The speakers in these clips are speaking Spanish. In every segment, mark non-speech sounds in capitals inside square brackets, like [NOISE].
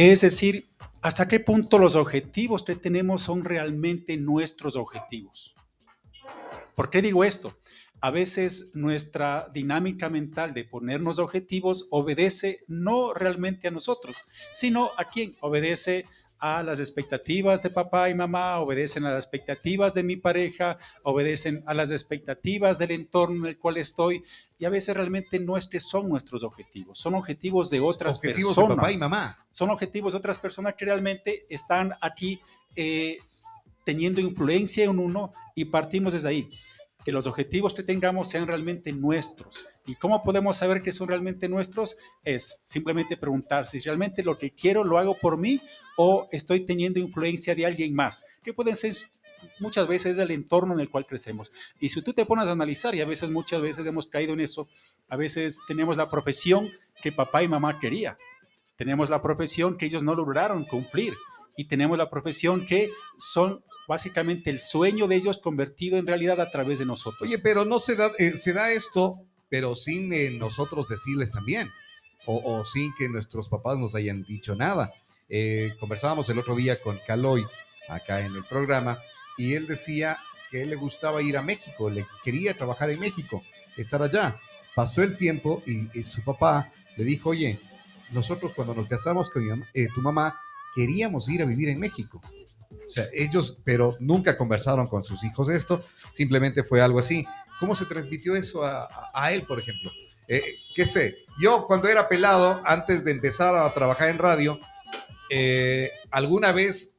Es decir, ¿hasta qué punto los objetivos que tenemos son realmente nuestros objetivos? ¿Por qué digo esto? A veces nuestra dinámica mental de ponernos objetivos obedece no realmente a nosotros, sino a quién obedece a las expectativas de papá y mamá, obedecen a las expectativas de mi pareja, obedecen a las expectativas del entorno en el cual estoy y a veces realmente no es que son nuestros objetivos, son objetivos de otras objetivos personas. de papá y mamá. Son objetivos de otras personas que realmente están aquí eh, teniendo influencia en uno y partimos desde ahí que los objetivos que tengamos sean realmente nuestros. ¿Y cómo podemos saber que son realmente nuestros? Es simplemente preguntar si realmente lo que quiero lo hago por mí o estoy teniendo influencia de alguien más, que pueden ser muchas veces el entorno en el cual crecemos. Y si tú te pones a analizar, y a veces muchas veces hemos caído en eso, a veces tenemos la profesión que papá y mamá quería, tenemos la profesión que ellos no lograron cumplir y tenemos la profesión que son básicamente el sueño de ellos convertido en realidad a través de nosotros. Oye, pero no se da, eh, esto, pero sin eh, nosotros decirles también, o, sin que nuestros papás nos hayan dicho nada. Eh, conversábamos el otro día con Caloy, acá en el programa, y él decía que le gustaba ir a México, le quería trabajar en México, estar allá. Pasó el tiempo y, su papá le dijo, oye, nosotros cuando nos casamos con tu mamá, queríamos ir a vivir en México. O sea, ellos, pero nunca conversaron con sus hijos esto, simplemente fue algo así. ¿Cómo se transmitió eso a, él, por ejemplo? Eh, ¿Qué sé? Yo cuando era pelado, antes de empezar a trabajar en radio, eh, alguna vez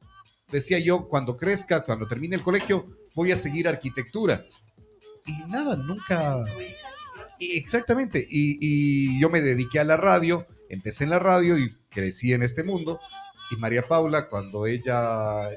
decía yo, cuando crezca, cuando termine el colegio, voy a seguir arquitectura. Y nada, nunca... Exactamente. Y, y, yo me dediqué a la radio, empecé en la radio y crecí en este mundo. Y María Paula, cuando ella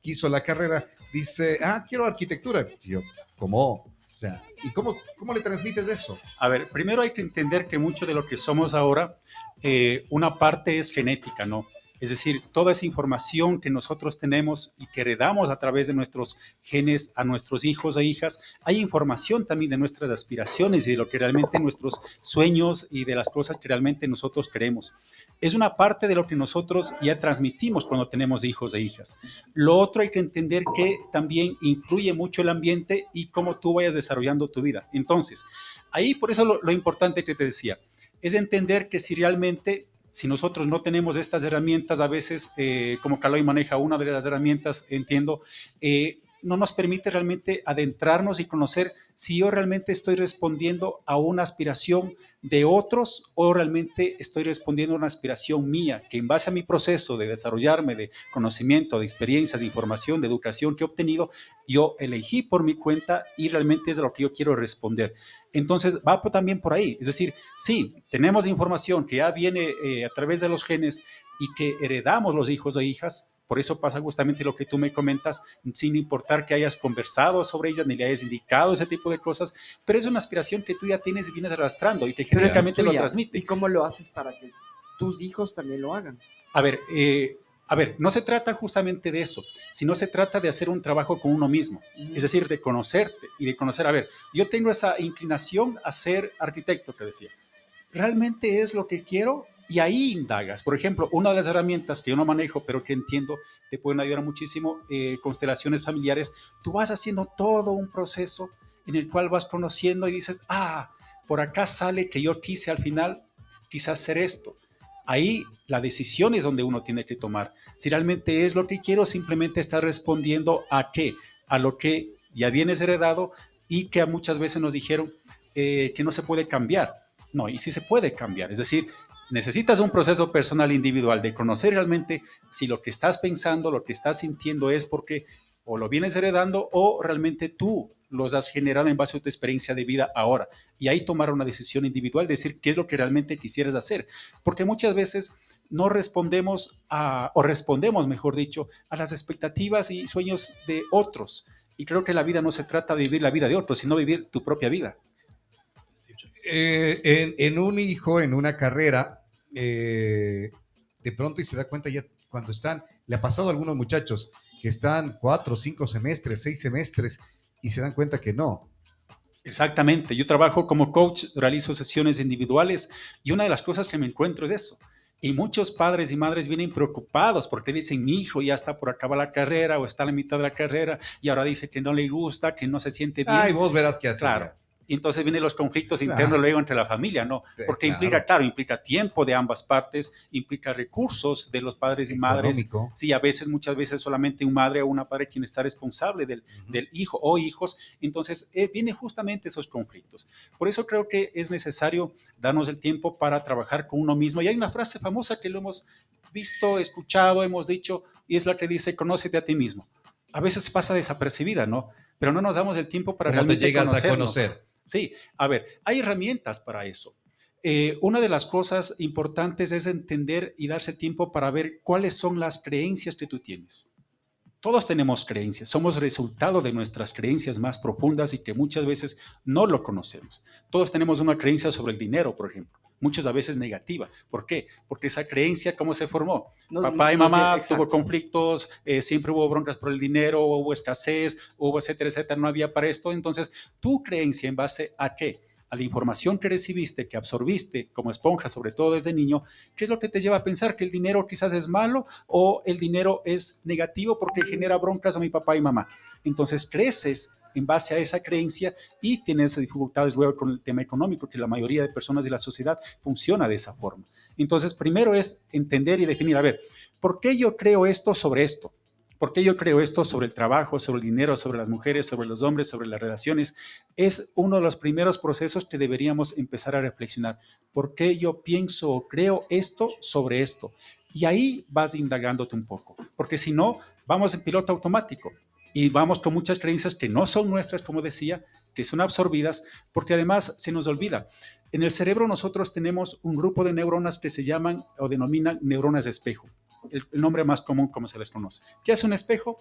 quiso la carrera, dice, ah, quiero arquitectura. Y yo, ¿cómo? O sea, ¿y cómo, cómo le transmites eso? A ver, primero hay que entender que mucho de lo que somos ahora, eh, una parte es genética, ¿no? Es decir, toda esa información que nosotros tenemos y que heredamos a través de nuestros genes a nuestros hijos e hijas, hay información también de nuestras aspiraciones y de lo que realmente nuestros sueños y de las cosas que realmente nosotros queremos. Es una parte de lo que nosotros ya transmitimos cuando tenemos hijos e hijas. Lo otro hay que entender que también incluye mucho el ambiente y cómo tú vayas desarrollando tu vida. Entonces, ahí por eso lo, lo importante que te decía es entender que si realmente si nosotros no tenemos estas herramientas, a veces, eh, como Caloy maneja una de las herramientas, entiendo, eh, no nos permite realmente adentrarnos y conocer si yo realmente estoy respondiendo a una aspiración de otros o realmente estoy respondiendo a una aspiración mía, que en base a mi proceso de desarrollarme, de conocimiento, de experiencias, de información, de educación que he obtenido, yo elegí por mi cuenta y realmente es de lo que yo quiero responder. Entonces va también por ahí, es decir, sí, tenemos información que ya viene eh, a través de los genes y que heredamos los hijos e hijas, por eso pasa justamente lo que tú me comentas, sin importar que hayas conversado sobre ellas ni le hayas indicado ese tipo de cosas, pero es una aspiración que tú ya tienes y vienes arrastrando y que genéticamente lo transmite. ¿Y cómo lo haces para que tus hijos también lo hagan? A ver, eh, a ver, no se trata justamente de eso, sino se trata de hacer un trabajo con uno mismo, es decir, de conocerte y de conocer, a ver, yo tengo esa inclinación a ser arquitecto, te decía. ¿Realmente es lo que quiero? Y ahí indagas. Por ejemplo, una de las herramientas que yo no manejo, pero que entiendo te pueden ayudar muchísimo, eh, constelaciones familiares, tú vas haciendo todo un proceso en el cual vas conociendo y dices, ah, por acá sale que yo quise al final quizás hacer esto. Ahí la decisión es donde uno tiene que tomar. Si realmente es lo que quiero, simplemente está respondiendo a qué, a lo que ya vienes heredado y que muchas veces nos dijeron eh, que no se puede cambiar. No, y sí se puede cambiar. Es decir, necesitas un proceso personal individual de conocer realmente si lo que estás pensando, lo que estás sintiendo es porque o lo vienes heredando o realmente tú los has generado en base a tu experiencia de vida ahora. Y ahí tomar una decisión individual, decir qué es lo que realmente quisieras hacer. Porque muchas veces no respondemos a, o respondemos, mejor dicho, a las expectativas y sueños de otros. Y creo que la vida no se trata de vivir la vida de otros, sino vivir tu propia vida. Eh, en, un hijo, en una carrera, eh, de pronto y se da cuenta ya cuando están, le ha pasado a algunos muchachos que están cuatro, cinco semestres, seis semestres y se dan cuenta que no, Exactamente. Yo trabajo como coach, realizo sesiones individuales y una de las cosas que me encuentro es eso. Y muchos padres y madres vienen preocupados porque dicen, mi hijo ya está por acabar la carrera o está a la mitad de la carrera y ahora dice que no le gusta, que no se siente bien. Ay, vos verás qué hacer. Claro. Y entonces vienen los conflictos internos luego entre la familia, ¿no? Porque claro. implica, claro, implica tiempo de ambas partes, implica recursos de los padres y madres. Sí, a veces, muchas veces solamente un madre o una padre quien está responsable del, del hijo o hijos. Entonces, eh, vienen justamente esos conflictos. Por eso creo que es necesario darnos el tiempo para trabajar con uno mismo. Y hay una frase famosa que lo hemos visto, escuchado, hemos dicho, y es la que dice, conócete a ti mismo. A veces pasa desapercibida, ¿no? Pero no nos damos el tiempo para ¿Cómo te realmente llegas a conocer? Sí, a ver, hay herramientas para eso. Eh, una de las cosas importantes es entender y darse tiempo para ver cuáles son las creencias que tú tienes. Todos tenemos creencias, somos resultado de nuestras creencias más profundas y que muchas veces no lo conocemos. Todos tenemos una creencia sobre el dinero, por ejemplo, muchas a veces negativa. ¿Por qué? Porque esa creencia, ¿cómo se formó? Nos- Papá y mamá exacto. tuvo conflictos, eh, siempre hubo broncas por el dinero, hubo escasez, hubo etcétera, etcétera, no había para esto. Entonces, tu creencia en base a qué? A la información que recibiste, que absorbiste como esponja, sobre todo desde niño, ¿qué es lo que te lleva a pensar que el dinero quizás es malo o el dinero es negativo porque genera broncas a mi papá y mamá? Entonces, creces en base a esa creencia y tienes dificultades luego con el tema económico, que la mayoría de personas de la sociedad funciona de esa forma. Entonces, primero es entender y definir, a ver, ¿por qué yo creo esto sobre esto? ¿Por qué yo creo esto sobre el trabajo, sobre el dinero, sobre las mujeres, sobre los hombres, sobre las relaciones? Es uno de los primeros procesos que deberíamos empezar a reflexionar. ¿Por qué yo pienso o creo esto sobre esto? Y ahí vas indagándote un poco, porque si no, vamos en piloto automático y vamos con muchas creencias que no son nuestras, como decía, que son absorbidas, porque además se nos olvida. En el cerebro nosotros tenemos un grupo de neuronas que se llaman o denominan neuronas de espejo, el, el nombre más común como se les conoce. ¿Qué hace un espejo?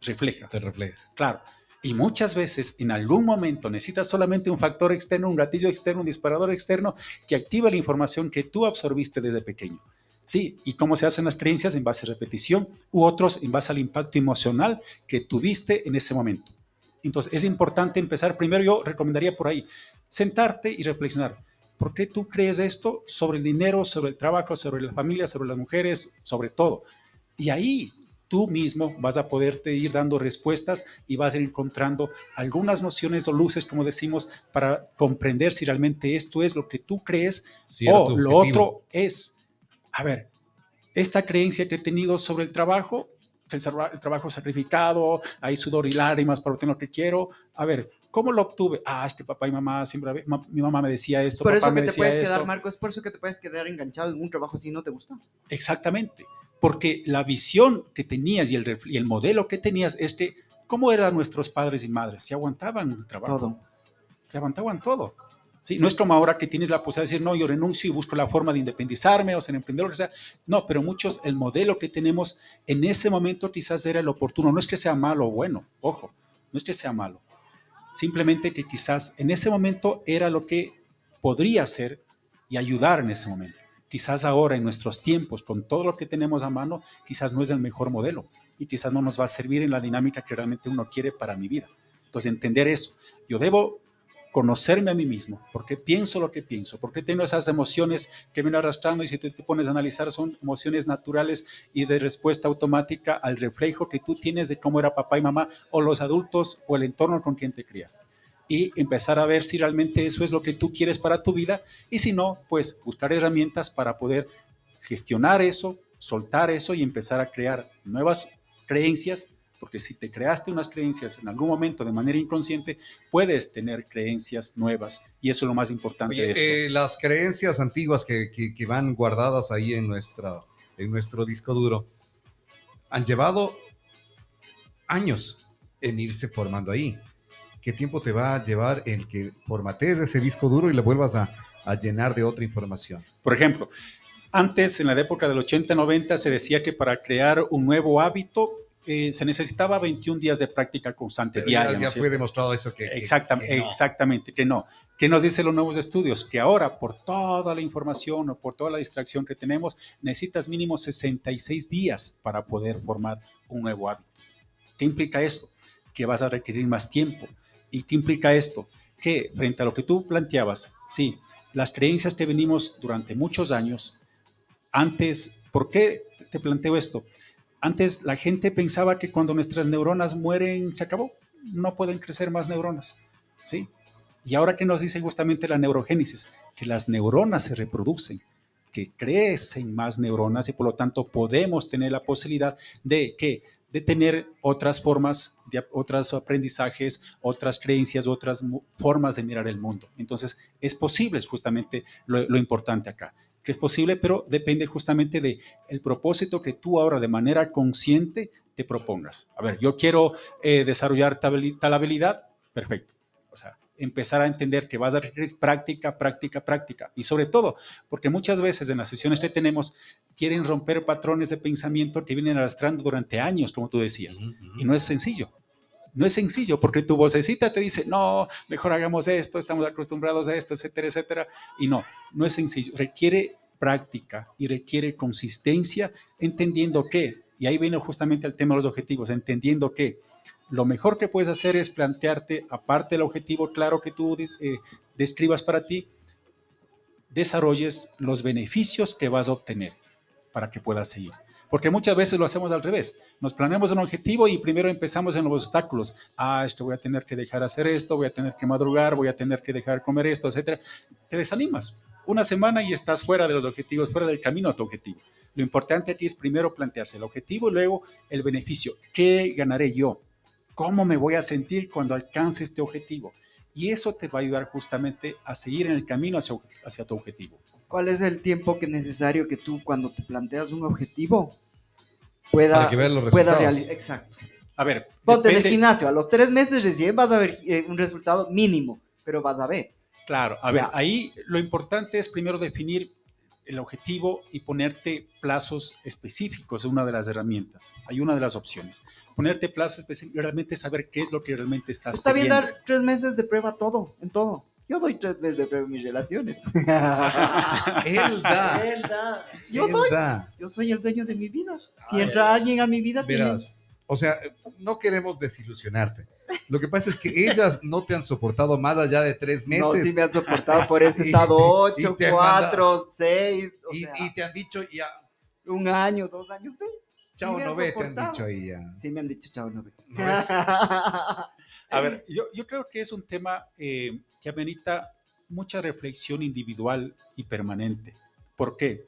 Refleja. Te refleja. Claro. Y muchas veces en algún momento necesitas solamente un factor externo, un gatillo externo, un disparador externo que activa la información que tú absorbiste desde pequeño. Sí, y cómo se hacen las creencias en base a repetición u otros en base al impacto emocional que tuviste en ese momento. Entonces es importante empezar, primero yo recomendaría por ahí, sentarte y reflexionar. ¿Por qué tú crees esto sobre el dinero, sobre el trabajo, sobre la familia, sobre las mujeres, sobre todo? Y ahí tú mismo vas a poderte ir dando respuestas y vas a ir encontrando algunas nociones o luces, como decimos, para comprender si realmente esto es lo que tú crees Cierto o lo otro es, a ver, esta creencia que he tenido sobre el trabajo, que el, el trabajo sacrificado, hay sudor y lágrimas para obtener lo que quiero, a ver, ¿cómo lo obtuve? Ah, es que papá y mamá siempre, mi mamá me decía esto, Por papá eso me que te puedes esto. quedar, Marco, es por eso que te puedes quedar enganchado en un trabajo si no te gusta. Exactamente, porque la visión que tenías y el, ref- y el modelo que tenías es que, ¿cómo eran nuestros padres y madres? Se aguantaban el trabajo, Todo. se aguantaban todo. Sí, no es como ahora que tienes la posibilidad de decir, no, yo renuncio y busco la forma de independizarme o ser emprendedor, lo que sea. No, pero muchos, el modelo que tenemos en ese momento quizás era el oportuno. No es que sea malo o bueno, ojo, no es que sea malo. Simplemente que quizás en ese momento era lo que podría ser y ayudar en ese momento. Quizás ahora en nuestros tiempos, con todo lo que tenemos a mano, quizás no es el mejor modelo y quizás no nos va a servir en la dinámica que realmente uno quiere para mi vida. Entonces, entender eso. Yo debo conocerme a mí mismo, por qué pienso lo que pienso, por qué tengo esas emociones que vienen arrastrando y si tú te pones a analizar son emociones naturales y de respuesta automática al reflejo que tú tienes de cómo era papá y mamá o los adultos o el entorno con quien te criaste. Y empezar a ver si realmente eso es lo que tú quieres para tu vida y si no, pues buscar herramientas para poder gestionar eso, soltar eso y empezar a crear nuevas creencias porque si te creaste unas creencias en algún momento de manera inconsciente, puedes tener creencias nuevas y eso es lo más importante Oye, de esto. eh, las creencias antiguas que, que- que van guardadas ahí en, nuestra, en nuestro disco duro han llevado años en irse formando ahí. ¿Qué tiempo te va a llevar el que formatees ese disco duro y le vuelvas a, a llenar de otra información? Por ejemplo, antes, en la época del 80-90, se decía que para crear un nuevo hábito eh, se necesitaba 21 días de práctica constante Pero diaria. ya, ¿no ya es fue demostrado eso que, que- Exactam- que no. Exactamente, que no. ¿Qué nos dicen los nuevos estudios? Que ahora, por toda la información o por toda la distracción que tenemos, necesitas mínimo 66 días para poder formar un nuevo hábito. ¿Qué implica esto? Que vas a requerir más tiempo. ¿Y qué implica esto? que frente a lo que tú planteabas, sí, las creencias que venimos durante muchos años, antes, ¿por qué te planteo esto? Antes la gente pensaba que cuando nuestras neuronas mueren se acabó, no pueden crecer más neuronas, ¿sí? Y ahora que nos dice justamente la neurogénesis, que las neuronas se reproducen, que crecen más neuronas y por lo tanto podemos tener la posibilidad de que de tener otras formas, de, otros aprendizajes, otras creencias, otras formas de mirar el mundo. Entonces, es posible, es justamente lo, lo importante acá que es posible, pero depende justamente de el propósito que tú ahora de manera consciente te propongas. A ver, yo quiero eh, desarrollar tal, tal, habilidad, perfecto. O sea, empezar a entender que vas a requerir práctica, práctica, práctica. Y sobre todo, porque muchas veces en las sesiones que tenemos quieren romper patrones de pensamiento que vienen arrastrando durante años, como tú decías. Uh -huh. Y no es sencillo. No es sencillo porque tu vocecita te dice, no, mejor hagamos esto, estamos acostumbrados a esto, etcétera, etcétera. Y no, no es sencillo. Requiere práctica y requiere consistencia, entendiendo que, y ahí viene justamente el tema de los objetivos, entendiendo que lo mejor que puedes hacer es plantearte, aparte del objetivo claro que tú eh, describas para ti, desarrolles los beneficios que vas a obtener para que puedas seguir. Porque muchas veces lo hacemos al revés. Nos planeamos un objetivo y primero empezamos en los obstáculos. Ah, esto voy a tener que dejar hacer esto, voy a tener que madrugar, voy a tener que dejar comer esto, etcétera. Te desanimas. Una semana y estás fuera de los objetivos, fuera del camino a tu objetivo. Lo importante aquí es primero plantearse el objetivo y luego el beneficio. ¿Qué ganaré yo? ¿Cómo me voy a sentir cuando alcance este objetivo? Y eso te va a ayudar justamente a seguir en el camino hacia, hacia tu objetivo. ¿Cuál es el tiempo que es necesario que tú cuando te planteas un objetivo pueda, Para que veas los pueda realizar? Exacto. A ver, Ponte en el depende- gimnasio, a los tres meses recién vas a ver eh, un resultado mínimo, pero vas a ver. Claro, a ver, Ya. ahí lo importante es primero definir el objetivo y ponerte plazos específicos, es una de las herramientas, hay una de las opciones. Ponerte plazos específicos y realmente saber qué es lo que realmente estás Está bien pidiendo. dar tres meses de prueba a todo, en todo. Yo doy tres meses de prueba en mis relaciones. [LAUGHS] Él da. Verdad. Yo él doy. da. Yo soy el dueño de mi vida. Si Ay, entra alguien a mi vida, tiene- Verás, o sea, no queremos desilusionarte. Lo que pasa es que [LAUGHS] ellas no te han soportado más allá de tres meses. No, sí me han soportado por ese [LAUGHS] Y- estado y 8, te han 4, 6, o y, sea, y te han dicho ya, un año, dos años. Chao, no ve, te han dicho ahí ya. Sí me han dicho chao, no ve. [LAUGHS] No es- A ver, yo, yo creo que es un tema eh, que amerita mucha reflexión individual y permanente. ¿Por qué?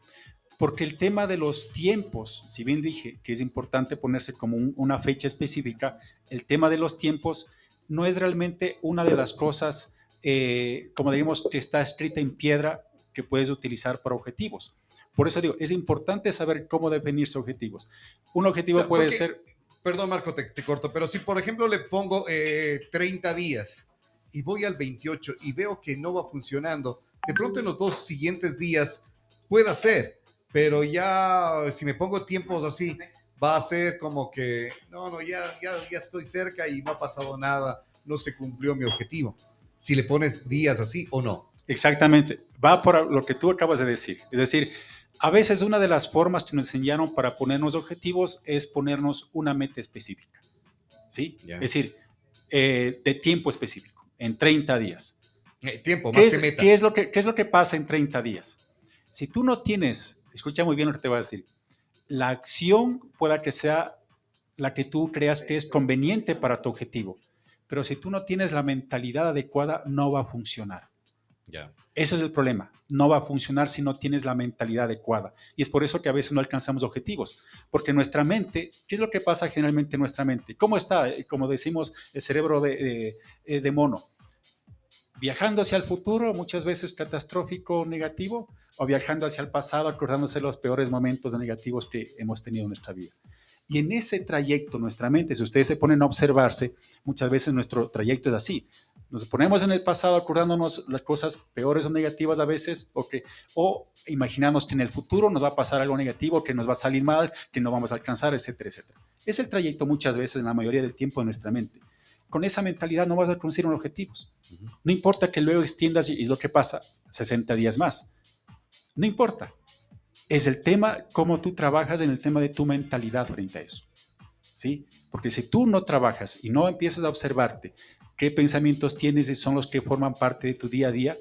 Porque el tema de los tiempos, si bien dije que es importante ponerse como un- una fecha específica, el tema de los tiempos no es realmente una de las cosas, eh, como digamos, que está escrita en piedra que puedes utilizar para objetivos. Por eso digo, es importante saber cómo definirse objetivos. Un objetivo O sea, puede porque- ser Perdón, Marco, te, te corto, pero si por ejemplo le pongo eh, 30 días y voy al 28 y veo que no va funcionando, de pronto en los dos siguientes días pueda ser, pero ya si me pongo tiempos así, va a ser como que, no, no, ya, ya, ya estoy cerca y no ha pasado nada, no se cumplió mi objetivo. Si le pones días así o no. Exactamente, va por lo que tú acabas de decir. Es decir, a veces una de las formas que nos enseñaron para ponernos objetivos es ponernos una meta específica. ¿Sí? Es decir, eh, de tiempo específico, en 30 días. Eh, tiempo, ¿Qué más es, que meta. qué es lo que, ¿Qué es lo que pasa en 30 días? Si tú no tienes, escucha muy bien lo que te voy a decir, la acción pueda que sea la que tú creas que es conveniente para tu objetivo, pero si tú no tienes la mentalidad adecuada, no va a funcionar. Ya. Ese es el problema. No va a funcionar si no tienes la mentalidad adecuada. Y es por eso que a veces no alcanzamos objetivos. Porque nuestra mente, ¿qué es lo que pasa generalmente en nuestra mente? ¿Cómo está, eh, como decimos, el cerebro de, de- eh, de mono? Viajando hacia el futuro, muchas veces catastrófico, negativo, o viajando hacia el pasado, acordándose los peores momentos negativos que hemos tenido en nuestra vida. Y en ese trayecto, nuestra mente, si ustedes se ponen a observarse, muchas veces nuestro trayecto es así. Nos ponemos en el pasado acordándonos las cosas peores o negativas a veces, o, que, o imaginamos que en el futuro nos va a pasar algo negativo, que nos va a salir mal, que no vamos a alcanzar, etcétera, etcétera. Es el trayecto muchas veces, en la mayoría del tiempo, de nuestra mente. Con esa mentalidad no vas a conseguir unos objetivos. No importa que luego extiendas, y es lo que pasa, 60 días más. No importa. Es el tema, cómo tú trabajas en el tema de tu mentalidad frente a eso. ¿Sí? Porque si tú no trabajas y no empiezas a observarte qué pensamientos tienes y son los que forman parte de tu día a día,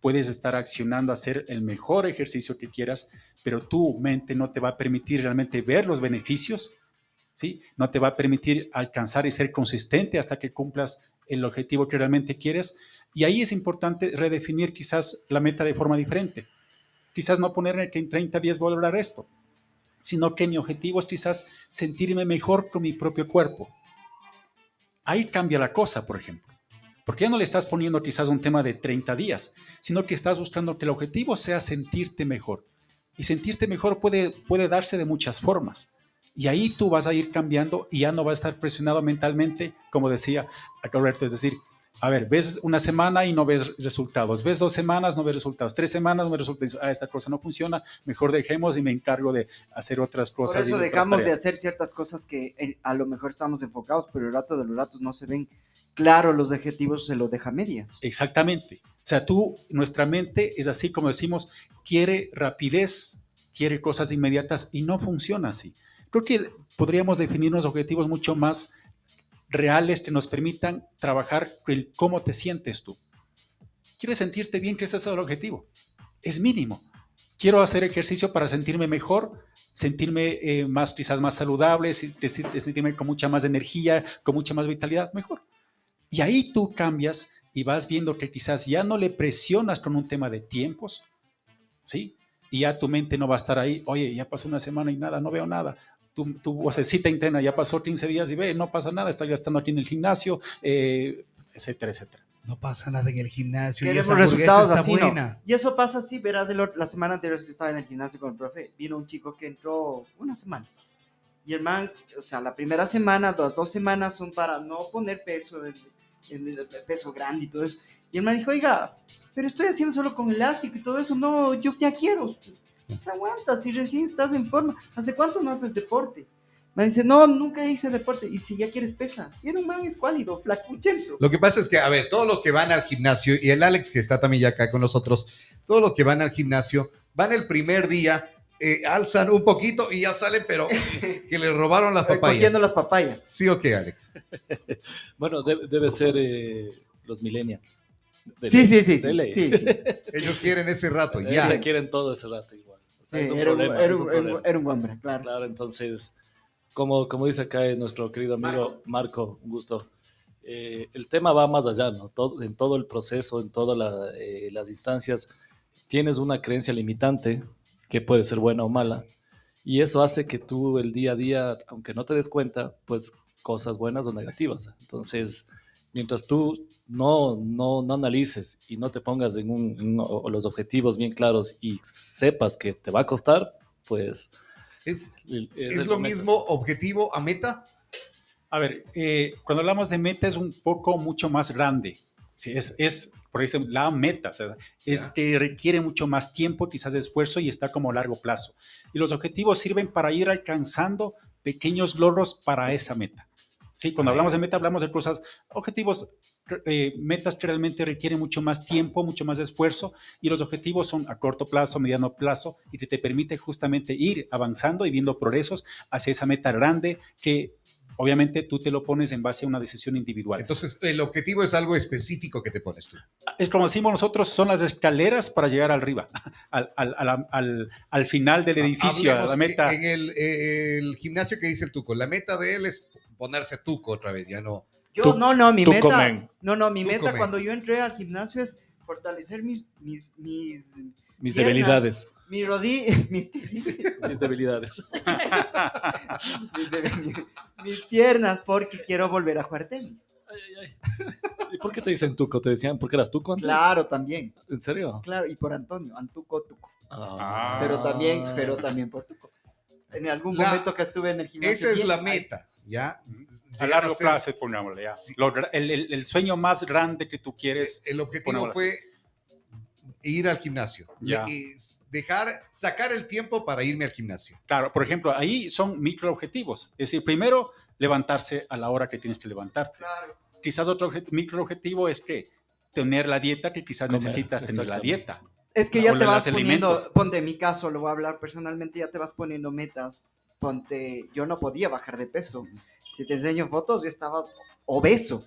puedes estar accionando hacer el mejor ejercicio que quieras, pero tu mente no te va a permitir realmente ver los beneficios, ¿sí? No te va a permitir alcanzar y ser consistente hasta que cumplas el objetivo que realmente quieres. Y ahí es importante redefinir quizás la meta de forma diferente. Quizás no poner que en 30 días voy a lograr esto, sino que mi objetivo es quizás sentirme mejor con mi propio cuerpo. Ahí cambia la cosa, por ejemplo. Porque ya no le estás poniendo quizás un tema de 30 días, sino que estás buscando que el objetivo sea sentirte mejor. Y sentirte mejor puede, puede darse de muchas formas. Y ahí tú vas a ir cambiando y ya no vas a estar presionado mentalmente, como decía Roberto, es decir, a ver, ves una semana y no ves resultados, ves dos semanas, no ves resultados, tres semanas, no ves resultados, ah, esta cosa no funciona, mejor dejemos y me encargo de hacer otras cosas. Por eso dejamos de hacer ciertas cosas que eh, a lo mejor estamos enfocados, pero el rato de los ratos no se ven claro los objetivos, se los deja medias. Exactamente. O sea, tú, nuestra mente es así como decimos, quiere rapidez, quiere cosas inmediatas y no funciona así. Creo que podríamos definir unos objetivos mucho más reales que nos permitan trabajar el cómo te sientes tú. ¿Quieres sentirte bien? Que ese es el objetivo. Es mínimo. Quiero hacer ejercicio para sentirme mejor, sentirme eh, más, quizás más saludable, sentirme con mucha más energía, con mucha más vitalidad, mejor. Y ahí tú cambias y vas viendo que quizás ya no le presionas con un tema de tiempos, ¿sí? Y ya tu mente no va a estar ahí, oye, ya pasó una semana y nada, no veo nada tu, tu vocecita interna ya pasó 15 días y ve, no pasa nada, está gastando aquí en el gimnasio, eh, etcétera, etcétera. No pasa nada en el gimnasio. Queremos resultados así, ¿no? Y eso pasa así, verás, la semana anterior que estaba en el gimnasio con el profe, vino un chico que entró una semana. Y el man, o sea, la primera semana, las dos semanas son para no poner peso, el, el, peso grande y todo eso. Y el man dijo, oiga, pero estoy haciendo solo con elástico y todo eso, no, yo ya quiero se aguanta, si recién estás en forma. ¿Hace cuánto no haces deporte? Me dice, no, nunca hice deporte. Y si ya quieres pesa. Y era un man escuálido, flacuchento. Lo que pasa es que, a ver, todos los que van al gimnasio, y el Alex que está también ya acá con nosotros, todos los que van al gimnasio, van el primer día, eh, alzan un poquito y ya salen, pero [LAUGHS] que le robaron las papayas. Cogiendo las papayas. ¿Sí o qué, Alex? [LAUGHS] bueno, debe, ser eh, los millennials. Sí, sí, sí, sí, [LAUGHS] Ellos quieren ese rato, ya. Ellos quieren todo ese rato igual era, un, hombre, claro. Claro, entonces, como, como dice acá nuestro querido amigo Marco, un gusto. Eh, el tema va más allá, ¿no? Todo, en todo el proceso, en todas eh, las instancias, tienes una creencia limitante que puede ser buena o mala, y eso hace que tú el día a día, aunque no te des cuenta, pues cosas buenas o negativas. Entonces, mientras tú no, no, no analices y no te pongas en, un, los objetivos bien claros y sepas que te va a costar, pues... ¿Es, es, lo mismo objetivo a meta? A ver, eh, cuando hablamos de meta es un poco mucho más grande. Sí, es, es, por ejemplo, la meta, o sea, es que requiere mucho más tiempo, quizás de esfuerzo y está como a largo plazo. Y los objetivos sirven para ir alcanzando pequeños logros para esa meta. Sí, cuando hablamos de meta, hablamos de cosas, objetivos, eh, metas que realmente requieren mucho más tiempo, mucho más esfuerzo, y los objetivos son a corto plazo, mediano plazo, y que te permite justamente ir avanzando y viendo progresos hacia esa meta grande que obviamente tú te lo pones en base a una decisión individual. Entonces, el objetivo es algo específico que te pones tú. Es como decimos nosotros, son las escaleras para llegar arriba, [LAUGHS] al, al, al, al final del edificio, a la meta. En el, el, gimnasio que dice el Tuco, la meta de él es ponerse tuco otra vez, ya no. Yo, no, no, mi meta, no, no, mi meta cuando yo entré al gimnasio es fortalecer mis, mis, mis, mis debilidades. Mi rodilla, [LAUGHS] mis, [LAUGHS] mis debilidades. mis, piernas, porque quiero volver a jugar tenis. Ay, ay, ay. ¿Y por qué te dicen tuco? ¿Te decían porque eras tuco antes? Claro, también. ¿En serio? Claro, y por Antonio, Antuco, tuco. Ah. Pero también, pero también por tuco. En algún momento que estuve en el gimnasio. Esa es la meta. ¿Ya? A largo plazo, pongámosle, ya. el, sueño más grande que tú quieres. El objetivo fue ir al gimnasio. Ya. Y dejar, sacar el tiempo para irme al gimnasio. Claro, por ejemplo, ahí son micro objetivos. Es decir, primero, levantarse a la hora que tienes que levantarte. Claro. Quizás otro micro objetivo es que tener la dieta que quizás necesitas tener la dieta. Es que ya te vas poniendo, ponte en mi caso, lo voy a hablar personalmente, ya te vas poniendo metas ponte, yo no podía bajar de peso. Si te enseño fotos, yo estaba obeso.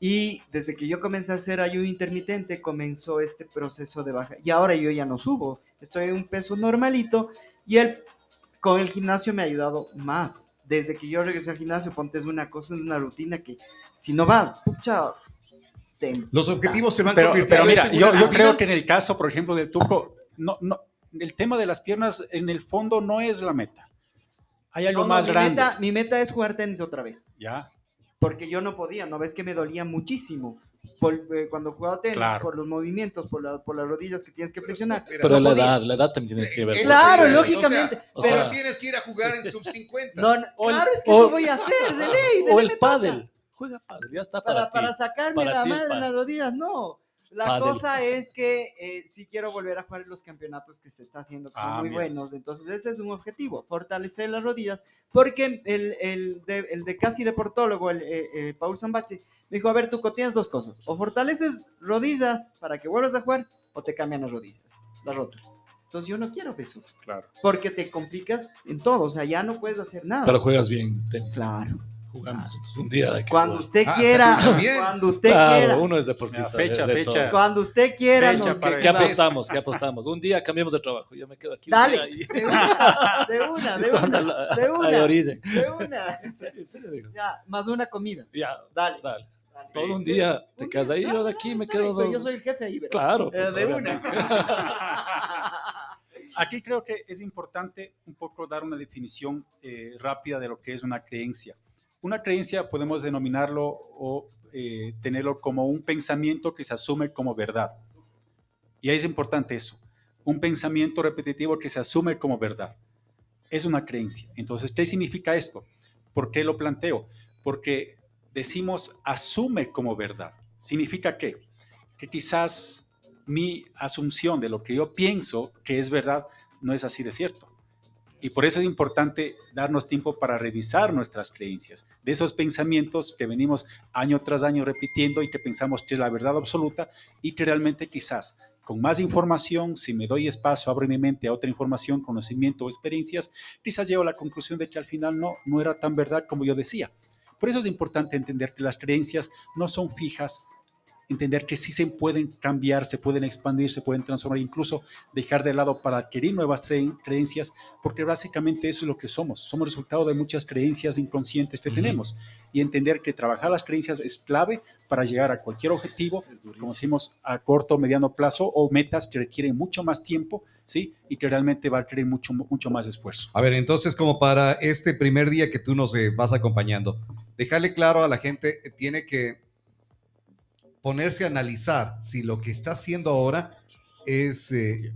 Y desde que yo comencé a hacer ayuno intermitente, comenzó este proceso de baja. Y ahora yo ya no subo, estoy en un peso normalito y el, con el gimnasio me ha ayudado más. Desde que yo regresé al gimnasio, ponte es una cosa, es una rutina que si no vas, pucha, los objetivos se van pero, pero mira, yo, yo creo que en el caso, por ejemplo, del Tuco, no, no, el tema de las piernas en el fondo no es la meta. Hay algo más mi grande. Meta, mi meta es jugar tenis otra vez. Ya. Porque yo no podía, ¿no ves que me dolía muchísimo? Eh, cuando jugaba tenis, por los movimientos, por, por, las rodillas que tienes que flexionar. Pero la edad, la edad también tiene que ver. Claro, lógicamente. pero tienes que ir a jugar en sub 50. No, claro, es que eso voy a hacer, de ley. o el pádel. Juega pádel, ya está para, para, para sacarme la madre en las rodillas, no. La cosa es que eh, si quiero volver a jugar los campeonatos que se está haciendo, que son ah, muy buenos. Entonces, ese es un objetivo, fortalecer las rodillas. Porque el, el, de, el de casi deportólogo, el eh, eh, Paul Zambachi, me dijo: A ver, tú tienes dos cosas. O fortaleces rodillas para que vuelvas a jugar, o te cambian las rodillas, las rotas. Entonces, yo no quiero eso. Claro. Porque te complicas en todo. O sea, ya no puedes hacer nada. Pero juegas bien. Claro jugamos un día de Cuando usted ah, quiera, cuando usted quiera. Uno es deportista. fecha, fecha. Cuando usted quiera. ¿Qué, apostamos? ¿Qué apostamos? Un día cambiamos de trabajo. Yo me quedo aquí. Dale. De una, de una, [LAUGHS] de una. De una. [LAUGHS] De una. Ya, más una comida. Ya. Dale. Dale. Todo un día te quedas ahí, yo de aquí me quedo dos. Yo soy el jefe ahí, ¿verdad? Claro. Eh, de una. [LAUGHS] Aquí creo que es importante un poco dar una definición eh, rápida de lo que es una creencia. Una creencia podemos denominarlo o eh, tenerlo como un pensamiento que se asume como verdad. Y ahí es importante eso. Un pensamiento repetitivo que se asume como verdad. Es una creencia. Entonces, ¿qué significa esto? ¿Por qué lo planteo? Porque decimos asume como verdad. ¿Significa qué? Que quizás mi asunción de lo que yo pienso que es verdad no es así de cierto. Y por eso es importante darnos tiempo para revisar nuestras creencias, de esos pensamientos que venimos año tras año repitiendo y que pensamos que es la verdad absoluta y que realmente quizás con más información, si me doy espacio, abro mi mente a otra información, conocimiento o experiencias, quizás llego a la conclusión de que al final no, no era tan verdad como yo decía. Por eso es importante entender que las creencias no son fijas, entender que sí se pueden cambiar, se pueden expandir, se pueden transformar, incluso dejar de lado para adquirir nuevas creencias, porque básicamente eso es lo que somos. Somos resultado de muchas creencias inconscientes que tenemos. Y entender que trabajar las creencias es clave para llegar a cualquier objetivo, como decimos, a corto o mediano plazo, o metas que requieren mucho más tiempo, ¿sí? Y que realmente va a requerir mucho, mucho más esfuerzo. A ver, entonces, como para este primer día que tú nos eh, vas acompañando, dejarle claro a la gente, eh, tiene que ponerse a analizar si lo que está haciendo ahora es eh,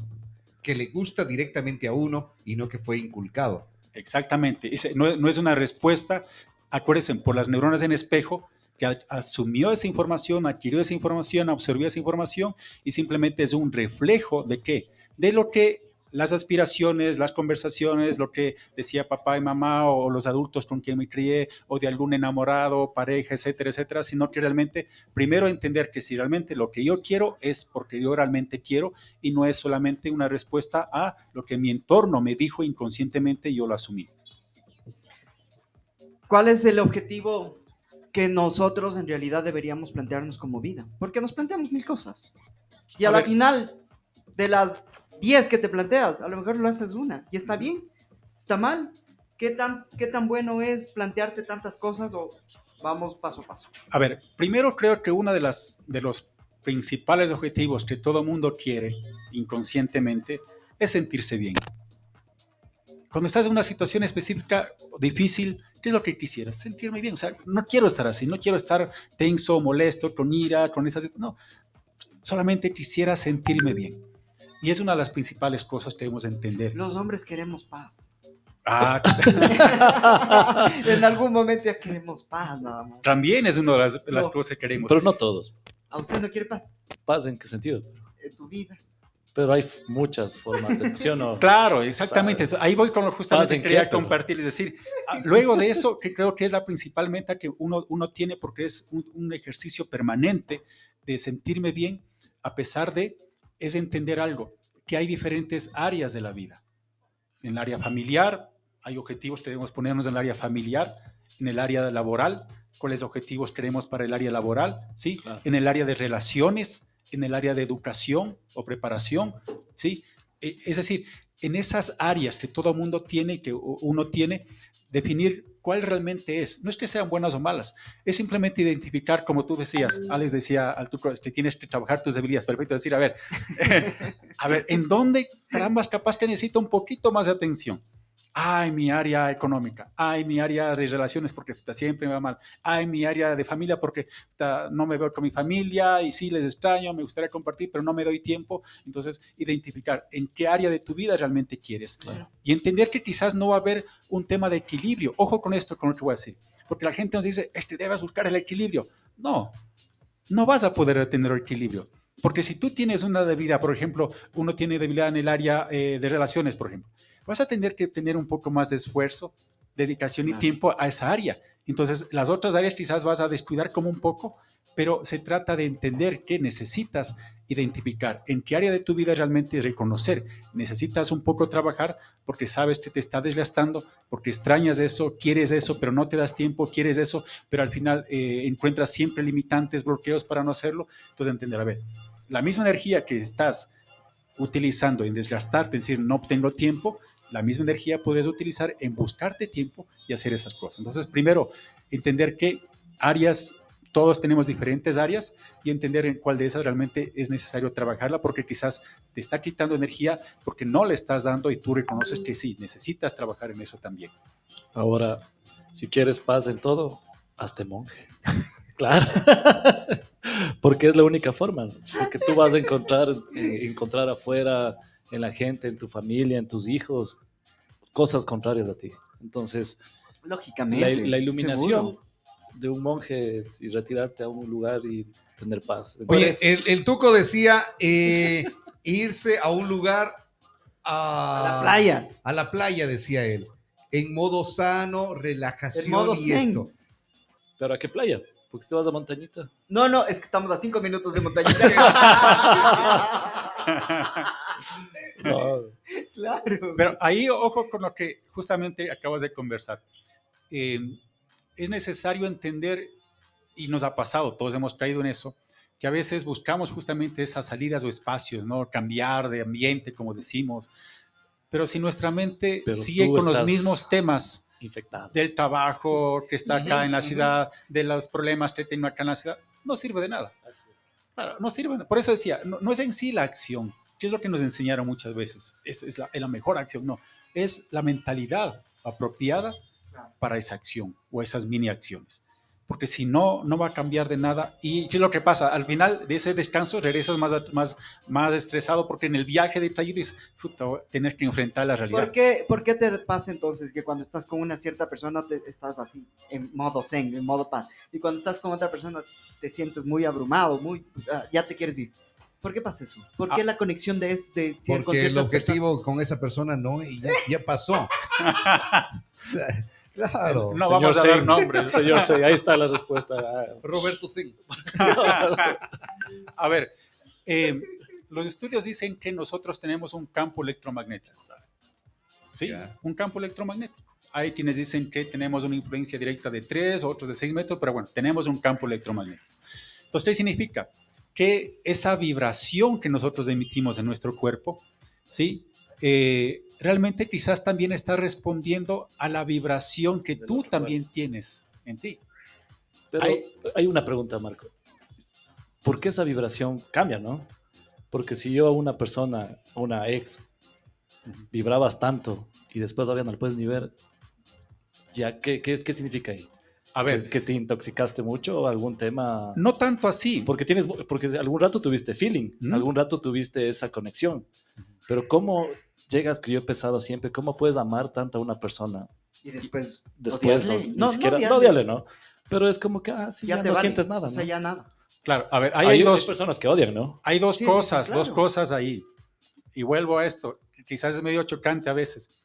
que le gusta directamente a uno y no que fue inculcado. Exactamente. No, no es una respuesta, acuérdense, por las neuronas en espejo, que asumió esa información, adquirió esa información, absorbió esa información y simplemente es un reflejo de qué? De lo que las aspiraciones, las conversaciones, lo que decía papá y mamá o los adultos con quien me crié o de algún enamorado, pareja, etcétera, etcétera, sino que realmente primero entender que si realmente lo que yo quiero es porque yo realmente quiero y no es solamente una respuesta a lo que mi entorno me dijo inconscientemente y yo lo asumí. ¿Cuál es el objetivo que nosotros en realidad deberíamos plantearnos como vida? Porque nos planteamos mil cosas. Y a, la final de las 10 que te planteas, a lo mejor lo haces una y está bien, está mal. ¿Qué tan, qué tan bueno es plantearte tantas cosas o vamos paso a paso? A ver, primero creo que uno de, las, de los principales objetivos que todo mundo quiere inconscientemente es sentirse bien. Cuando estás en una situación específica difícil, ¿qué es lo que quisieras? Sentirme bien. O sea, no quiero estar así, no quiero estar tenso, molesto, con ira, con esas... No, solamente quisiera sentirme bien. Y es una de las principales cosas que debemos entender. Los hombres queremos paz. Ah, [LAUGHS] [LAUGHS] en algún momento ya queremos paz, nada más. También es una de las, cosas que queremos. Pero no todos. ¿A usted no quiere paz? ¿Paz en qué sentido? En tu vida. Pero hay muchas formas de ¿sí no? [LAUGHS] Claro, exactamente. Ahí voy con lo justamente que quería compartir. Es decir, ah, luego de eso, que creo que es la principal meta que uno, uno tiene, porque es un, un ejercicio permanente de sentirme bien, a pesar de es entender algo, que hay diferentes áreas de la vida. En el área familiar hay objetivos que debemos ponernos en el área familiar, en el área laboral, cuáles objetivos queremos para el área laboral, ¿sí? En el área de relaciones, en el área de educación o preparación, ¿sí? E, es decir, en esas áreas que todo mundo tiene, que uno tiene, definir cuál realmente es. No es que sean buenas o malas, es simplemente identificar, como tú decías, Alex decía al tu que tienes que trabajar tus debilidades. Perfecto, decir, a ver, [LAUGHS] a ver, ¿en dónde, carambas, capaz que necesito un poquito más de atención? Ay, mi área económica, ay, mi área de relaciones porque siempre me va mal, ay, mi área de familia porque no me veo con mi familia y sí les extraño, me gustaría compartir, pero no me doy tiempo. Entonces, identificar en qué área de tu vida realmente quieres. Y entender que quizás no va a haber un tema de equilibrio. Ojo con esto, con lo que voy a decir. Porque la gente nos dice, este, debes buscar el equilibrio. No, no vas a poder tener equilibrio. Porque si tú tienes una debilidad, por ejemplo, uno tiene debilidad en el área eh, de relaciones, por ejemplo, vas a tener que tener un poco más de esfuerzo, dedicación y tiempo a esa área. Entonces, las otras áreas quizás vas a descuidar como un poco, pero se trata de entender que necesitas identificar en qué área de tu vida realmente reconocer. Necesitas un poco trabajar porque sabes que te está desgastando, porque extrañas eso, quieres eso, pero no te das tiempo, quieres eso, pero al final eh, encuentras siempre limitantes, bloqueos para no hacerlo. Entonces, entender, a ver, la misma energía que estás utilizando en desgastarte, en decir, no tengo tiempo, la misma energía podrías utilizar en buscarte tiempo y hacer esas cosas. Entonces, primero, entender qué áreas, todos tenemos diferentes áreas y entender en cuál de esas realmente es necesario trabajarla porque quizás te está quitando energía porque no le estás dando y tú reconoces que sí, necesitas trabajar en eso también. Ahora, si quieres paz en todo, hazte monje. [LAUGHS] claro. [LAUGHS] porque es la única forma, porque tú vas a encontrar, encontrar afuera en la gente, en tu familia, en tus hijos, cosas contrarias a ti. Entonces, lógicamente, la, iluminación de un monje es y retirarte a un lugar y tener paz. Oye, el, Tuco decía eh, irse a un lugar a, la playa. A la playa, decía él. En modo sano, relajación y esto. ¿Pero a qué playa? Porque te vas a montañita. No, no, es que estamos a cinco minutos de montañita. [LAUGHS] [LAUGHS] Claro. Pero ahí, ojo con lo que justamente acabas de conversar. Eh, es necesario entender, y nos ha pasado, todos hemos caído en eso, que a veces buscamos justamente esas salidas o espacios, ¿no? Cambiar de ambiente, como decimos. Pero si nuestra mente sigue con los mismos temas infectado. del trabajo que está acá en la ciudad, de los problemas que tengo acá en la ciudad, no sirve de nada. Claro, no sirve. Por eso decía, no es en sí la acción, ¿Qué es lo que nos enseñaron muchas veces? Es, es, la, la, mejor acción, no. Es la mentalidad apropiada para esa acción o esas mini acciones. Porque si no, no va a cambiar de nada. ¿Y qué es lo que pasa? Al final de ese descanso regresas más, más, más estresado porque en el viaje de Taller dices, tienes que enfrentar la realidad. ¿Por qué, ¿Por qué te pasa entonces que cuando estás con una cierta persona te, estás así, en modo zen, en modo paz? Y cuando estás con otra persona te sientes muy abrumado, muy, ah, ya te quieres ir. ¿Por qué pasa eso? ¿Por qué ah. la conexión de, este Porque el objetivo con esa persona no, y ya, pasó. [LAUGHS] claro. No vamos a dar nombres. Señor sí, ahí está la respuesta. [LAUGHS] Roberto sí. a ver, eh, los estudios dicen que nosotros tenemos un campo electromagnético. Sí, un campo electromagnético. Hay quienes dicen que tenemos una influencia directa de 3, otros de 6 metros, pero bueno, tenemos un campo electromagnético. Entonces, ¿qué significa? que esa vibración que nosotros emitimos en nuestro cuerpo, ¿sí? Eh, realmente quizás también está respondiendo a la vibración que tú también tienes en ti. Pero hay, una pregunta, Marco. ¿Por qué esa vibración cambia, no? Porque si yo a una persona, una ex, vibrabas tanto y después ahora no lo puedes ni ver, ya, ¿qué, qué, qué significa ahí? A ver. ¿Que, te intoxicaste mucho o algún tema? No tanto así. Porque tienes, porque algún rato tuviste feeling, algún rato tuviste esa conexión. Pero ¿cómo llegas, que yo he pensado siempre, cómo puedes amar tanto a una persona? Y después, después no, ni siquiera, no, odiarle, ¿no? Pero es como que, ah, sí, ya, no sientes nada, ¿no? O sea, ya nada. Claro, a ver, hay, dos personas que odian, ¿no? Hay dos cosas, dos cosas ahí. Y vuelvo a esto, quizás es medio chocante a veces.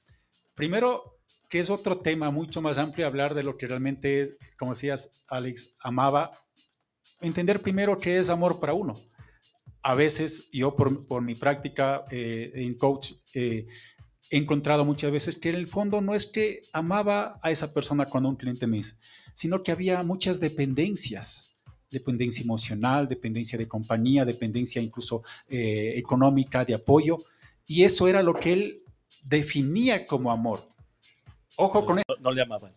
Primero, que es otro tema mucho más amplio, hablar de lo que realmente es, como decías, Alex, amaba. Entender primero qué es amor para uno. A veces yo por, por mi práctica eh, en coach, eh, he encontrado muchas veces que en el fondo no es que amaba a esa persona cuando un cliente me dice, sino que había muchas dependencias, dependencia emocional, dependencia de compañía, dependencia incluso eh, económica, de apoyo, y eso era lo que él definía como amor. Ojo con eso. No, le amaba.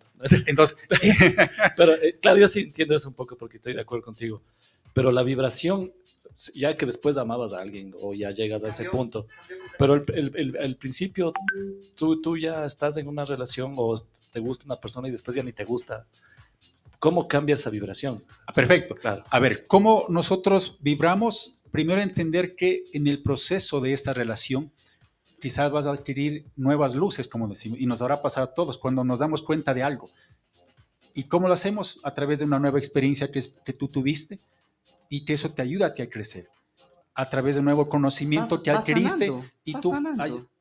Entonces, [LAUGHS] [LAUGHS] pero eh, claro, yo sí entiendo eso un poco porque estoy de acuerdo contigo, pero la vibración ya que después amabas a alguien o ya llegas a ese punto, pero el, el, el, principio tú, tú ya estás en una relación o te gusta una persona y después ya ni te gusta. ¿Cómo cambia esa vibración? Ah, perfecto. Claro. A ver, ¿cómo nosotros vibramos? Primero entender que en el proceso de esta relación quizás vas a adquirir nuevas luces, como decimos, y nos habrá pasado a todos cuando nos damos cuenta de algo. ¿Y cómo lo hacemos? A través de una nueva experiencia que, que tú tuviste, y que eso te ayuda a ti a crecer a través de nuevo conocimiento que adquiriste y, tú,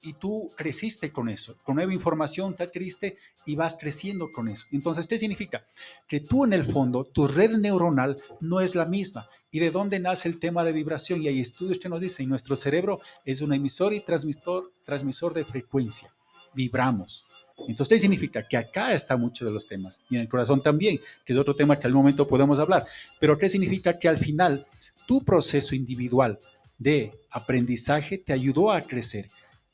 y tú creciste con eso, con nueva información te adquiriste y vas creciendo con eso. Entonces, ¿qué significa? Que tú en el fondo, tu red neuronal no es la misma. ¿Y de dónde nace el tema de vibración? Y hay estudios que nos dicen, nuestro cerebro es un emisor y transmisor, transmisor de frecuencia. Vibramos. Entonces, ¿qué significa? Que acá está mucho de los temas y en el corazón también, que es otro tema que al momento podemos hablar. Pero ¿qué significa? Que al final tu proceso individual de aprendizaje te ayudó a crecer.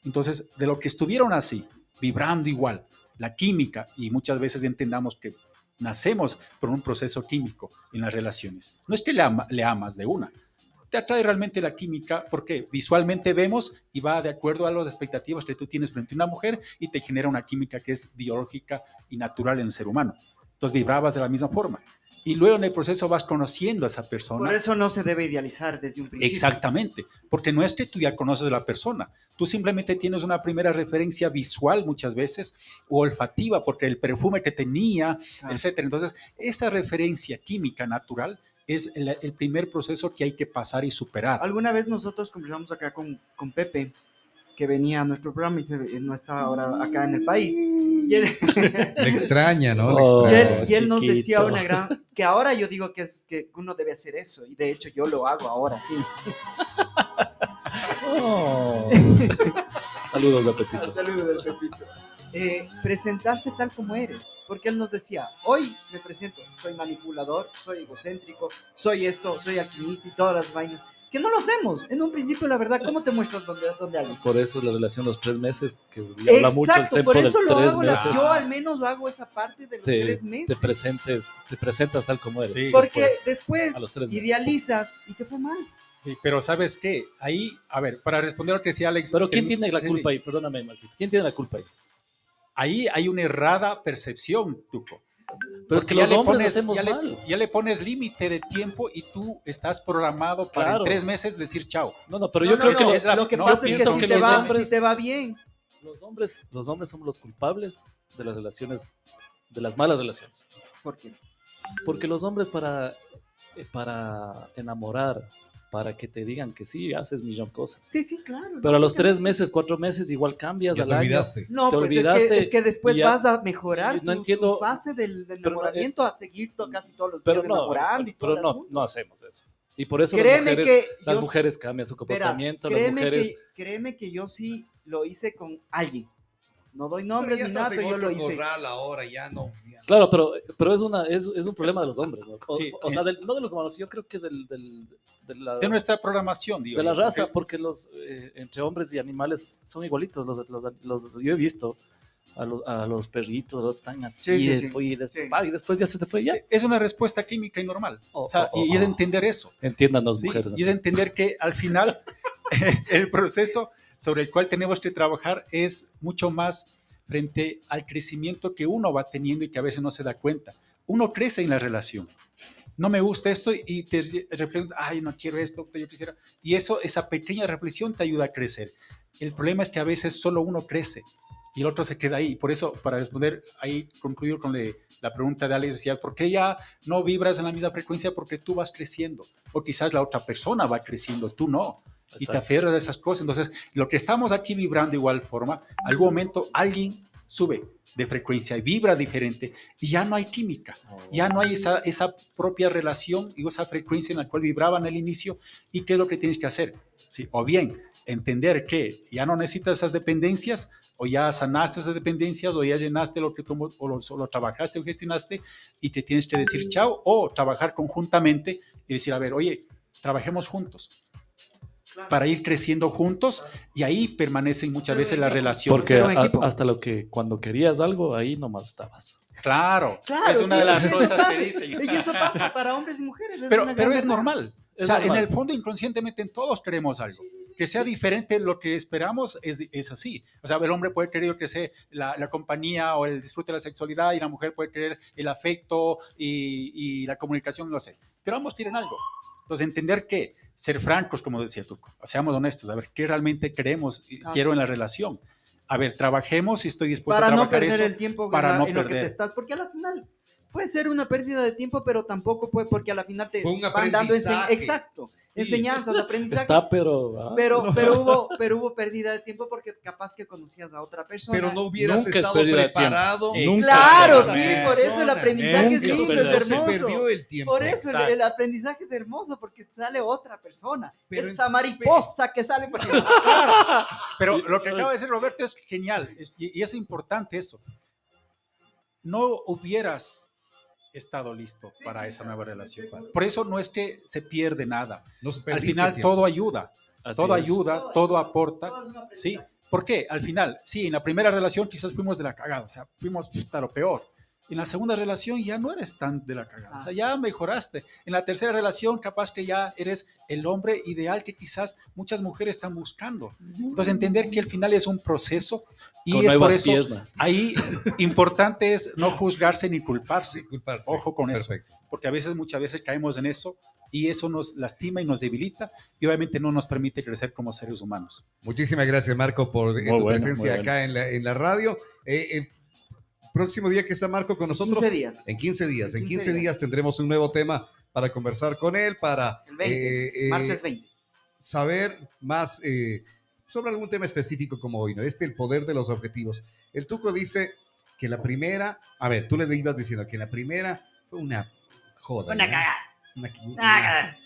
Entonces, de lo que estuvieron así, vibrando igual, la química, y muchas veces entendamos que nacemos por un proceso químico en las relaciones. No es que le, le amas de una, te atrae realmente la química porque visualmente vemos y va de acuerdo a las expectativas que tú tienes frente a una mujer y te genera una química que es biológica y natural en el ser humano. Entonces vibrabas de la misma forma. Y luego en el proceso vas conociendo a esa persona. Por eso no se debe idealizar desde un principio. Exactamente, porque no es que tú ya conoces a la persona, tú simplemente tienes una primera referencia visual muchas veces o olfativa, porque el perfume que tenía, etc. etcétera. Entonces, esa referencia química natural es el, primer proceso que hay que pasar y superar. Alguna vez nosotros conversamos acá con, con Pepe, que venía a nuestro programa y se, no está ahora acá en el país. Y él, [LAUGHS] Le extraña, ¿no? Oh, [LAUGHS] y él, y él nos decía una gran... Que ahora yo digo que, es, que uno debe hacer eso. Y de hecho yo lo hago ahora, sí. [LAUGHS] Oh. Saludos a Pepito. Saludos a Pepito. Eh, presentarse tal como eres. Porque él nos decía, hoy me presento, soy manipulador, soy egocéntrico, soy esto, soy alquimista y todas las vainas. Que no lo hacemos. En un principio, la verdad, ¿cómo te muestras donde, donde alguien? Por eso la relación los tres meses, que habla mucho el tiempo por eso lo hago. Yo al menos hago esa parte de los tres meses. Te, presentes, te presentas tal como eres. porque después, idealizas y te fue mal. Sí, pero ¿sabes qué? Ahí, a ver, para responder a lo que decía Alex. Pero ¿quién tiene la culpa ahí? Perdóname, Martín. ¿Quién tiene la culpa ahí? Ahí hay una errada percepción, Tuco. Pero es que los hombres pones, hacemos ya mal. Le, ya le pones límite de tiempo y tú estás programado para en tres meses decir chao. No, no, pero yo creo que lo que pasa es que, si, te va, hombres, si te va bien. Los hombres, los hombres somos los culpables de las relaciones, de las malas relaciones. ¿Por qué? Porque los hombres para, eh, para enamorar, para que te digan que sí, haces millón cosas. Sí, sí, claro. Pero a los tres meses, cuatro meses, igual cambias ya te olvidaste. No, te pues olvidaste. Es que, después vas a mejorar no tu, entiendo, fase del, enamoramiento a seguir casi todos los días enamorando. pero no, no hacemos eso. Y por eso las mujeres, que las mujeres cambian su comportamiento. las mujeres... que, créeme que yo sí lo hice con alguien. No doy nombres ni nada, pero yo lo hice. ahora ya no. Claro, pero, pero es, una, es, es un problema de los hombres, ¿no? O, o sea, del, no de los humanos, yo creo que del, del de, la, de nuestra programación, digo. De la raza, porque los, eh, entre hombres y animales son igualitos. Los, los, los yo he visto a los, a los perritos, los están así, sí, sí, y, después, y, después, ya se te fue ya. Es una respuesta química y normal. Oh, o sea, oh, y, es oh. entender eso. Entiendan las mujeres. Y es entender que al final [LAUGHS] [LAUGHS] el proceso sobre el cual tenemos que trabajar es mucho más frente al crecimiento que uno va teniendo y que a veces no se da cuenta. Uno crece en la relación. No me gusta esto y te reflexiona, ay, no quiero esto, yo quisiera. Y eso, esa pequeña reflexión te ayuda a crecer. El problema es que a veces solo uno crece y el otro se queda ahí. Por eso, para responder, ahí concluyo con la pregunta de Alex, decía, ¿por qué ya no vibras en la misma frecuencia? Porque tú vas creciendo. O quizás la otra persona va creciendo, tú no y te aferras de esas cosas. Entonces, lo que estamos aquí vibrando de igual forma, algún momento alguien sube de frecuencia y vibra diferente y ya no hay química, ya no hay esa, esa propia relación y esa frecuencia en la cual vibraba en el inicio y qué es lo que tienes que hacer. ¿Sí? O bien entender que ya no necesitas esas dependencias o ya sanaste esas dependencias o ya llenaste lo que tú o lo, trabajaste o gestionaste y te tienes que decir chao o trabajar conjuntamente y decir, a ver, oye, trabajemos juntos para ir creciendo juntos y ahí permanecen muchas veces las relaciones. Porque hasta lo que cuando querías algo, ahí nomás estabas. Claro, es una de las cosas que dicen. Y eso pasa para hombres y mujeres. pero pero es normal. O sea, en el fondo, inconscientemente, todos queremos algo. Que sea diferente lo que esperamos es, es así. O sea, el hombre puede querer que sea la, la, compañía o el disfrute de la sexualidad y la mujer puede querer el afecto y, y la comunicación, no sé. Pero ambos tienen algo. Entonces, entender que ser francos, como decía tú, seamos honestos, a ver qué realmente queremos y quiero en la relación. A ver, trabajemos y estoy dispuesto a trabajar Para no perder el tiempo para no en lo que te estás, porque a la final puede ser una pérdida de tiempo, pero tampoco puede, porque a la final te van dando exacto, enseñanzas, [LAUGHS] aprendizaje. Está, pero, ah. pero, [LAUGHS] pero, hubo, pero hubo pérdida de tiempo porque capaz que conocías a otra persona. Pero no hubieras estado preparado. claro, sí, por eso el aprendizaje es lindo, es hermoso. el tiempo. Por eso el, aprendizaje es hermoso, porque sale otra persona. Esa mariposa que sale por [LAUGHS] Pero lo que acaba de decir Roberto es genial y es importante eso. No hubieras estado listo para esa nueva relación. Por eso no es que se pierde nada. Al final todo ayuda, todo ayuda, todo, aporta. ¿Sí? ¿Por qué? Al final, sí, en la primera relación quizás fuimos de la cagada, o sea, fuimos hasta lo peor. En la segunda relación ya no eres tan de la cagada, o sea, ya mejoraste. En la tercera relación capaz que ya eres el hombre ideal que quizás muchas mujeres están buscando. Entonces entender que al final es un proceso y es por eso ahí importante es no juzgarse ni culparse. Ojo con eso, porque a veces muchas veces caemos en eso y eso nos lastima y nos debilita y obviamente no nos permite crecer como seres humanos. Muchísimas gracias Marco por tu presencia acá en la, en la radio. Eh, eh, próximo día que está Marco con nosotros. 15 días. En 15 días. En 15, días. tendremos un nuevo tema para conversar con él, para... El 20, eh, martes 20. Saber más sobre algún tema específico como hoy, ¿no? Este, el poder de los objetivos. El Tuco dice que la primera, a ver, tú le ibas diciendo que la primera fue una joda. Una cagada. Una,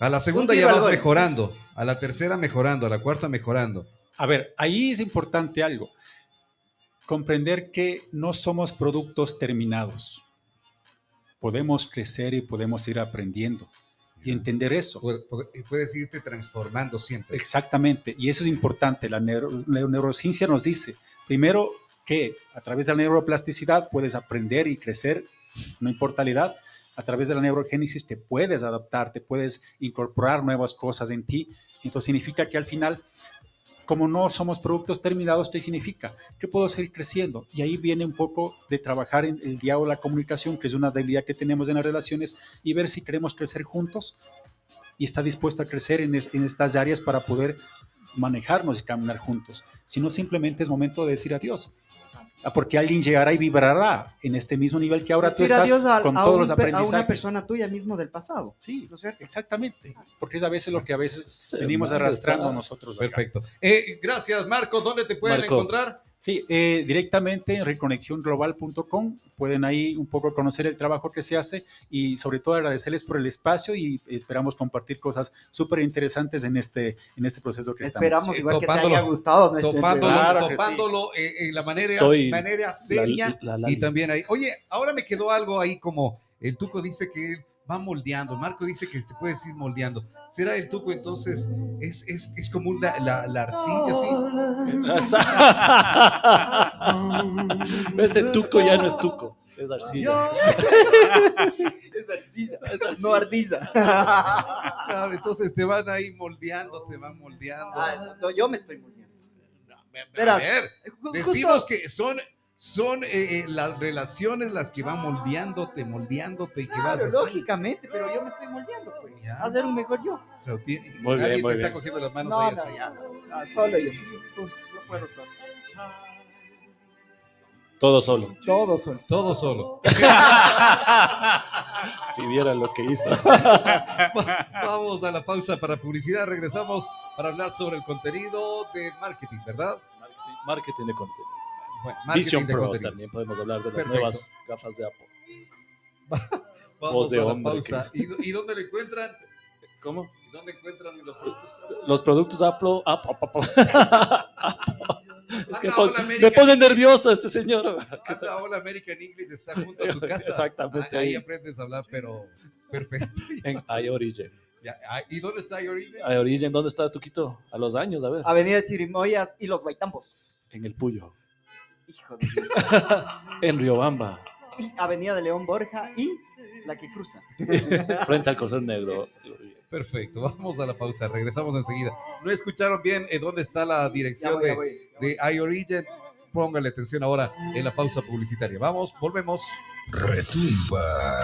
A la segunda ya vas mejorando, a la tercera mejorando, a la cuarta mejorando. A ver, ahí es importante algo. Comprender que no somos productos terminados. Podemos crecer y podemos ir aprendiendo y entender eso. Puedes irte transformando siempre. Exactamente, y eso es importante. La, neurociencia nos dice, primero, que a través de la neuroplasticidad puedes aprender y crecer, no importa la edad, a través de la neurogénesis te puedes adaptar, te puedes incorporar nuevas cosas en ti. Entonces significa que al final como no somos productos terminados, ¿qué significa? Que puedo seguir creciendo. Y ahí viene un poco de trabajar en el diálogo, la comunicación, que es una debilidad que tenemos en las relaciones, y ver si queremos crecer juntos y está dispuesto a crecer en, en estas áreas para poder manejarnos y caminar juntos. Si no, simplemente es momento de decir adiós. Ah, porque alguien llegará y vibrará en este mismo nivel que ahora tú estás con todos los aprendizajes. A una persona tuya mismo del pasado. Sí, exactamente. Porque es a veces lo que a veces venimos arrastrando nosotros. Perfecto. Eh, gracias, Marco. ¿Dónde te pueden encontrar? Sí, eh, directamente en reconexionglobal.com pueden ahí un poco conocer el trabajo que se hace y sobre todo agradecerles por el espacio y esperamos compartir cosas súper interesantes en este, en este proceso que estamos. Esperamos igual que te haya gustado. topándolo, topándolo en la manera, manera seria y también ahí. Oye, ahora me quedó algo ahí como el Tuco dice que va moldeando. Marco dice que se puede decir moldeando. ¿Será el tuco entonces? Es, es, es como la, la, la, arcilla, así. [LAUGHS] Ese tuco ya no es tuco. [LAUGHS] Es arcilla. es arcilla, no ardilla. Claro, entonces te van ahí moldeando, te van moldeando. Ah, no, yo me estoy moldeando. a ver, decimos que son son eh, eh, las relaciones las que van moldeándote, moldeándote y que vas lógicamente, pero yo me estoy moldeando, pues, a ser un mejor yo. O sea, tiene, muy nadie bien, muy te bien. está cogiendo las manos no, ahí no, Ya, no, solo yo. Punto. No puedo todo. Todo solo. Todo solo. Todo solo. [LAUGHS] si viera lo que hizo. [LAUGHS] Vamos a la pausa para publicidad. Regresamos para hablar sobre el contenido de marketing, ¿verdad? Marketing de contenido. Vision Pro también podemos hablar de las nuevas gafas de Apple. [LAUGHS] Vamos de a la pausa. ¿Y, ¿Y, dónde lo encuentran? ¿Cómo? ¿Dónde encuentran los productos? Los productos Apple. Apple, [LAUGHS] Es que me pone nervioso este señor. Hasta Hola American English está junto a tu [LAUGHS] casa. Exactamente. Ahí, aprendes a hablar, pero perfecto. En iOrigin. ¿Y dónde está iOrigin? iOrigin, ¿dónde está Tuquito? A los años, a ver. Avenida Chirimoyas y Los Baitambos. En el Puyo. Hijo de Dios. [LAUGHS] en Riobamba. Y Avenida de León Borja y la que cruza. [LAUGHS] Frente al Coser Negro. Perfecto, vamos a la pausa, regresamos enseguida. ¿No escucharon bien eh, dónde está la dirección de, de iOrigin? Póngale atención ahora en la pausa publicitaria. Vamos, volvemos. Retumba.